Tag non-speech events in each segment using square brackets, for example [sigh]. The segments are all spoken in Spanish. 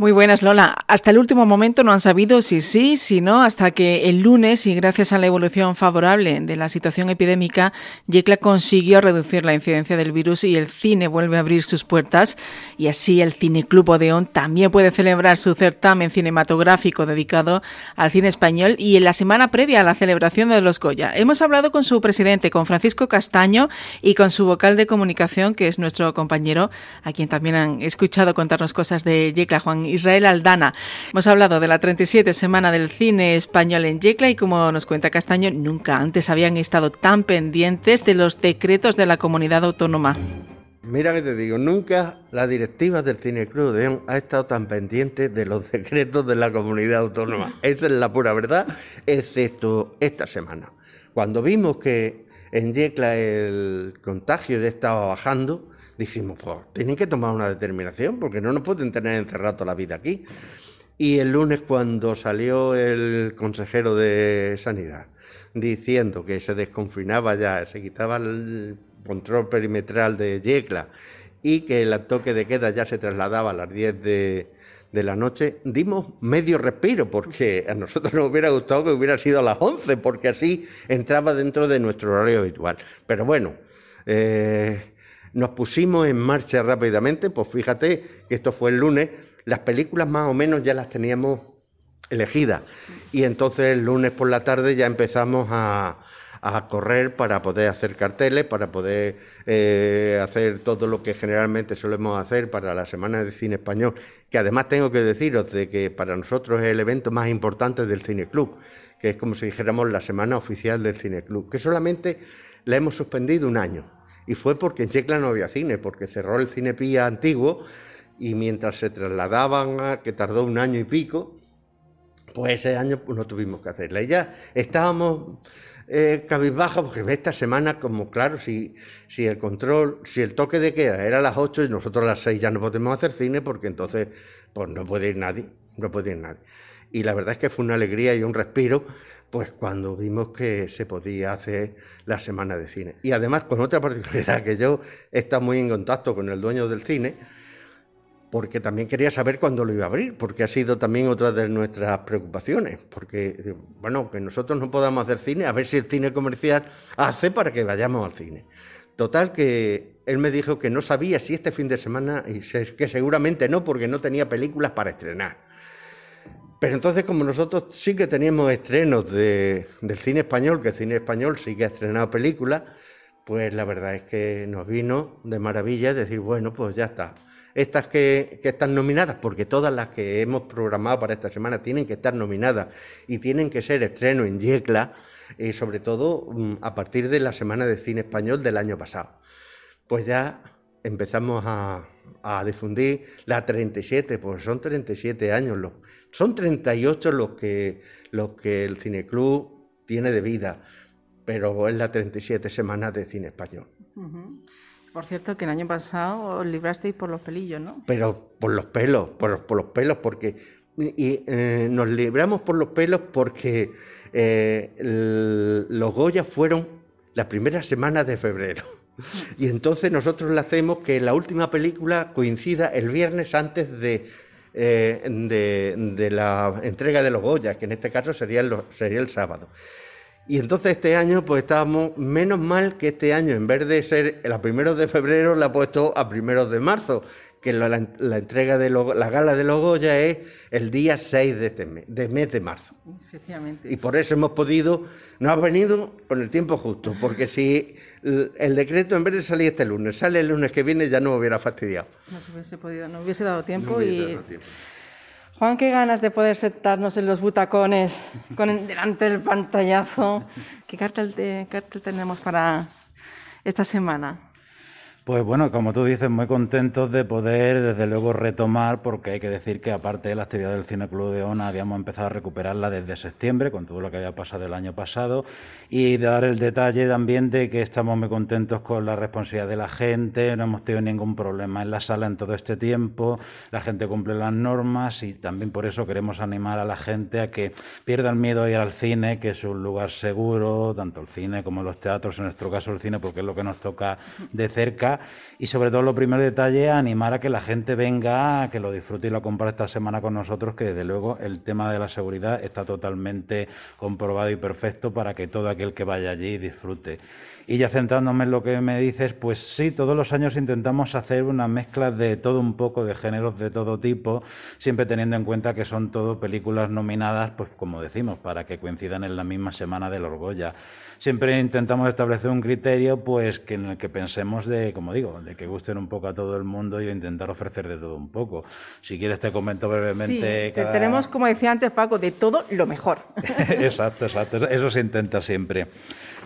Muy buenas, Lola. Hasta el último momento no han sabido si sí, si no, hasta que el lunes, y gracias a la evolución favorable de la situación epidémica, Yecla consiguió reducir la incidencia del virus y el cine vuelve a abrir sus puertas. Y así el Cine Club Odeón también puede celebrar su certamen cinematográfico dedicado al cine español y en la semana previa a la celebración de los Goya. Hemos hablado con su presidente, con Francisco Castaño, y con su vocal de comunicación, que es nuestro compañero, a quien también han escuchado contarnos cosas de Yecla, Juan Israel Aldana. Hemos hablado de la 37 semana del cine español en Yecla y como nos cuenta Castaño, nunca antes habían estado tan pendientes de los decretos de la comunidad autónoma. Mira que te digo, nunca la directiva del Cine Club de ha estado tan pendiente de los [laughs] decretos de la comunidad autónoma. Esa es la pura verdad, excepto esta semana. Cuando vimos que en Yecla el contagio ya estaba bajando, dijimos, pues tienen que tomar una determinación porque no nos pueden tener encerrado toda la vida aquí. Y el lunes cuando salió el consejero de Sanidad diciendo que se desconfinaba ya, se quitaba el control perimetral de Yecla y que el toque de queda ya se trasladaba a las 10 de, de la noche, dimos medio respiro, porque a nosotros nos hubiera gustado que hubiera sido a las 11, porque así entraba dentro de nuestro horario habitual. Pero bueno, eh, nos pusimos en marcha rápidamente, pues fíjate que esto fue el lunes, las películas más o menos ya las teníamos elegidas. Y entonces el lunes por la tarde ya empezamos a, correr para poder hacer carteles, para poder eh, hacer todo lo que generalmente solemos hacer para la Semana de Cine Español, que además tengo que deciros de que para nosotros es el evento más importante del Cine Club, que es como si dijéramos la semana oficial del Cine Club, que solamente la hemos suspendido un año y fue porque en Checla no había cine, porque cerró el cine Pía antiguo y mientras se trasladaban, que tardó un año y pico, pues ese año pues, no tuvimos que hacerla. Y ya estábamos eh, cabizbajos, porque esta semana, como claro, si, si el control, si el toque de queda era a las 8 y nosotros a las 6 ya no podemos hacer cine, porque entonces pues no puede ir nadie, no puede ir nadie. Y la verdad es que fue una alegría y un respiro, pues cuando vimos que se podía hacer la semana de cine. Y además con otra particularidad, que yo he estado muy en contacto con el dueño del cine, porque también quería saber cuándo lo iba a abrir, porque ha sido también otra de nuestras preocupaciones, porque, bueno, que nosotros no podamos hacer cine, a ver si el cine comercial hace para que vayamos al cine. Total que él me dijo que no sabía si este fin de semana, y que seguramente no, porque no tenía películas para estrenar. Pero entonces, como nosotros sí que teníamos estrenos del cine español, que el cine español sí que ha estrenado películas, pues la verdad es que nos vino de maravilla decir, bueno, pues ya está. Estas que, están nominadas, porque todas las que hemos programado para esta semana tienen que estar nominadas y tienen que ser estreno en Yecla, y sobre todo mm, a partir de la Semana de Cine Español del año pasado. Pues ya empezamos a, a difundir la 37, pues son 37 años los son 38 los que, los que el Cineclub tiene de vida, pero es la 37 semanas de cine español. Por cierto, que el año pasado os librasteis por los pelillos, ¿no? Pero por los pelos, por, por los pelos, porque y, eh, nos libramos por los pelos porque eh, los Goya fueron las primeras semanas de febrero. [laughs] Y entonces nosotros le hacemos que la última película coincida el viernes antes de eh, de, la entrega de los Goya, que en este caso sería el, sería el sábado. Y entonces este año, pues estábamos, menos mal que este año, en vez de ser a primeros de febrero, la ha puesto a primeros de marzo, que la, entrega de la gala de los Goya es el día 6 de este mes, de mes de marzo. Efectivamente. Y por eso hemos podido, nos ha venido con el tiempo justo, porque si el, decreto en vez de salir este lunes, sale el lunes que viene, ya no hubiera fastidiado. No hubiese podido, no hubiese dado tiempo y... Juan, qué ganas de poder sentarnos en los butacones con delante del pantallazo. ¿Qué cartel, cartel tenemos para esta semana? Pues bueno, como tú dices, muy contentos de poder desde luego retomar, porque hay que decir que aparte de la actividad del Cine Club de ONA, habíamos empezado a recuperarla desde septiembre, con todo lo que había pasado el año pasado, y dar el detalle también de que estamos muy contentos con la responsabilidad de la gente, no hemos tenido ningún problema en la sala en todo este tiempo, la gente cumple las normas y también por eso queremos animar a la gente a que pierda el miedo a ir al cine, que es un lugar seguro, tanto el cine como los teatros, en nuestro caso el cine, porque es lo que nos toca de cerca y sobre todo lo primer detalle, animar a que la gente venga, que lo disfrute y lo compre esta semana con nosotros, que desde luego el tema de la seguridad está totalmente comprobado y perfecto para que todo aquel que vaya allí disfrute. Y ya centrándome en lo que me dices, pues sí, todos los años intentamos hacer una mezcla de todo un poco, de géneros de todo tipo, siempre teniendo en cuenta que son todo películas nominadas, pues como decimos, para que coincidan en la misma semana del Orgoya. Siempre intentamos establecer un criterio, pues que en el que pensemos de, como digo, de que gusten un poco a todo el mundo y intentar ofrecer de todo un poco. Si quieres te comento brevemente. Sí, tenemos, como decía antes Paco, de todo lo mejor. [laughs] exacto, exacto. Eso se intenta siempre.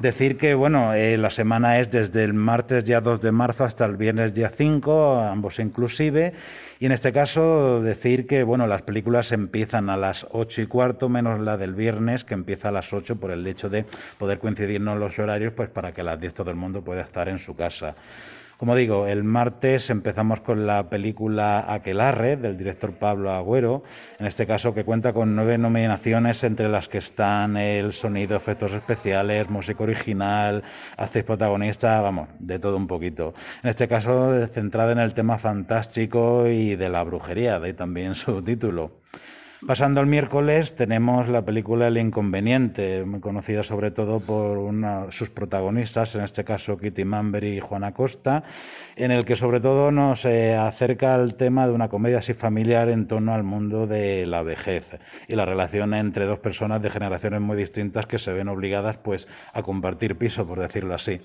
Decir que, bueno, eh, la semana es desde el martes día 2 de marzo hasta el viernes día 5, ambos inclusive. Y en este caso, decir que, bueno, las películas empiezan a las 8 y cuarto, menos la del viernes, que empieza a las 8 por el hecho de poder coincidirnos los horarios, pues para que a las 10 todo el mundo pueda estar en su casa. Como digo, el martes empezamos con la película Aquelarre del director Pablo Agüero, en este caso que cuenta con nueve nominaciones entre las que están el sonido, efectos especiales, música original, actriz protagonista, vamos, de todo un poquito. En este caso centrada en el tema fantástico y de la brujería, de ahí también [laughs] su título. Pasando al miércoles tenemos la película El Inconveniente, muy conocida sobre todo por una, sus protagonistas, en este caso Kitty Mamber y Juana Costa, en el que sobre todo nos eh, acerca al tema de una comedia así familiar en torno al mundo de la vejez y la relación entre dos personas de generaciones muy distintas que se ven obligadas pues a compartir piso, por decirlo así.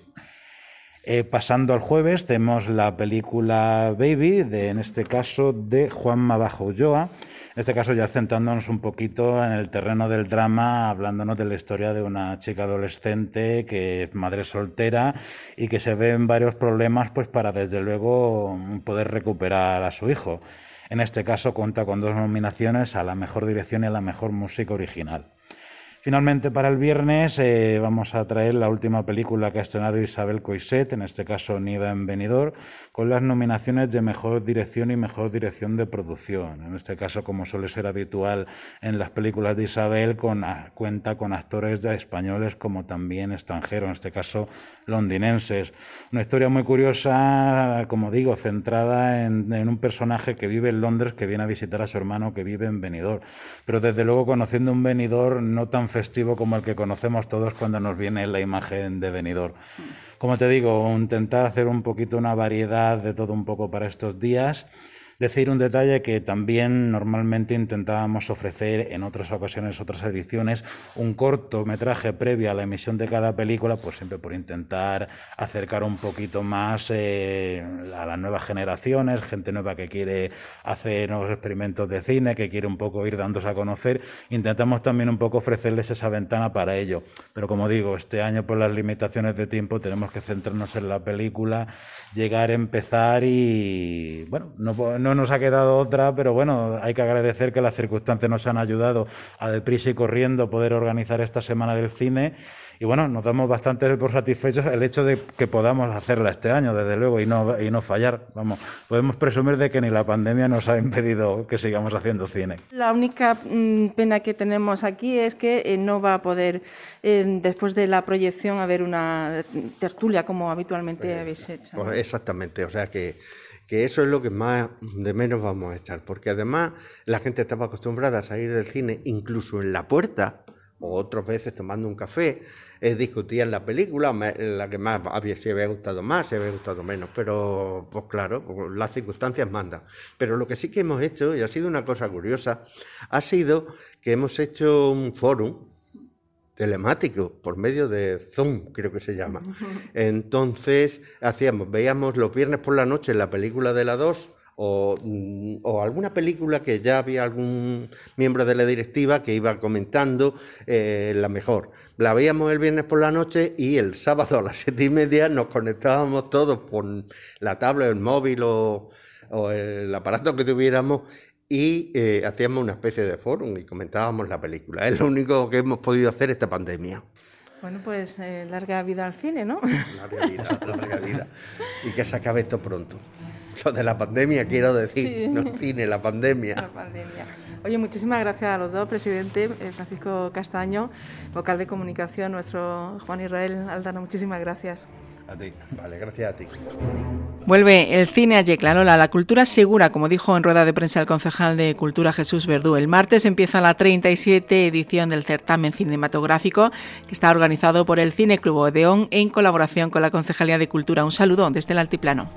Eh, pasando al jueves tenemos la película Baby, de, en este caso de Juanma Bajo Ulloa, en este caso ya centrándonos un poquito en el terreno del drama, hablándonos de la historia de una chica adolescente que es madre soltera y que se ve en varios problemas pues para desde luego poder recuperar a su hijo. En este caso cuenta con dos nominaciones a la mejor dirección y a la mejor música original. Finalmente, para el viernes eh, vamos a traer la última película que ha estrenado Isabel Coiset, en este caso Niva en Benidorm, con las nominaciones de Mejor Dirección y Mejor Dirección de Producción. En este caso, como suele ser habitual en las películas de Isabel, cuenta con actores de españoles como también extranjeros, en este caso londinenses. Una historia muy curiosa, como digo, centrada en, en un personaje que vive en Londres, que viene a visitar a su hermano que vive en Benidorm. Pero desde luego conociendo un Benidorm no tan festivo como el que conocemos todos cuando nos viene la imagen de venidor. Como te digo, intentar hacer un poquito una variedad de todo un poco para estos días Decir un detalle que también normalmente intentábamos ofrecer en otras ocasiones, otras ediciones, un cortometraje previo a la emisión de cada película, pues siempre por intentar acercar un poquito más eh, a las nuevas generaciones, gente nueva que quiere hacer nuevos experimentos de cine, que quiere un poco ir dándose a conocer. Intentamos también un poco ofrecerles esa ventana para ello. Pero como digo, este año por las limitaciones de tiempo tenemos que centrarnos en la película, llegar, empezar y, bueno, no no nos ha quedado otra, pero bueno, hay que agradecer que las circunstancias nos han ayudado a deprisa y corriendo poder organizar esta semana del cine y bueno, nos damos bastante por satisfechos el hecho de que podamos hacerla este año, desde luego, y no, y no fallar. Vamos, podemos presumir de que ni la pandemia nos ha impedido que sigamos haciendo cine. La única mm, pena que tenemos aquí es que eh, no va a poder, eh, después de la proyección, haber una tertulia como habitualmente pues, habéis hecho. Pues exactamente, o sea que que eso es lo que más de menos vamos a echar, porque además la gente estaba acostumbrada a salir del cine incluso en la puerta, o otras veces tomando un café, eh, discutían la película, la que más había, si había gustado más, si había gustado menos, pero pues claro, pues, las circunstancias mandan. Pero lo que sí que hemos hecho, y ha sido una cosa curiosa, ha sido que hemos hecho un foro telemático por medio de Zoom, creo que se llama. Entonces, hacíamos, veíamos los viernes por la noche la película de la 2 mm, o, alguna película que ya había algún miembro de la directiva que iba comentando eh, la mejor. La veíamos el viernes por la noche y el sábado a las [laughs] siete y media nos conectábamos todos por la tablet, el móvil o, o el aparato que tuviéramos y eh, hacíamos una especie de foro y comentábamos la película. Es lo único que hemos podido hacer esta pandemia. Bueno, pues eh, larga vida al cine, ¿no? [laughs] Larga vida, larga vida. Y que se acabe esto pronto. Lo de la pandemia, quiero decir, no el cine, la pandemia. La pandemia. Oye, muchísimas gracias a los dos, presidente eh, Francisco Castaño, vocal de comunicación, nuestro Juan Israel Aldano, muchísimas gracias. A ti. Vale, gracias a ti. Vuelve el cine a Yecla, Lola, la cultura segura, como dijo en rueda de prensa el concejal de Cultura Jesús Verdú. El martes empieza la 37 edición del certamen cinematográfico que está organizado por el Cine Club Odeón en colaboración con la Concejalía de Cultura. Un saludo desde el Altiplano.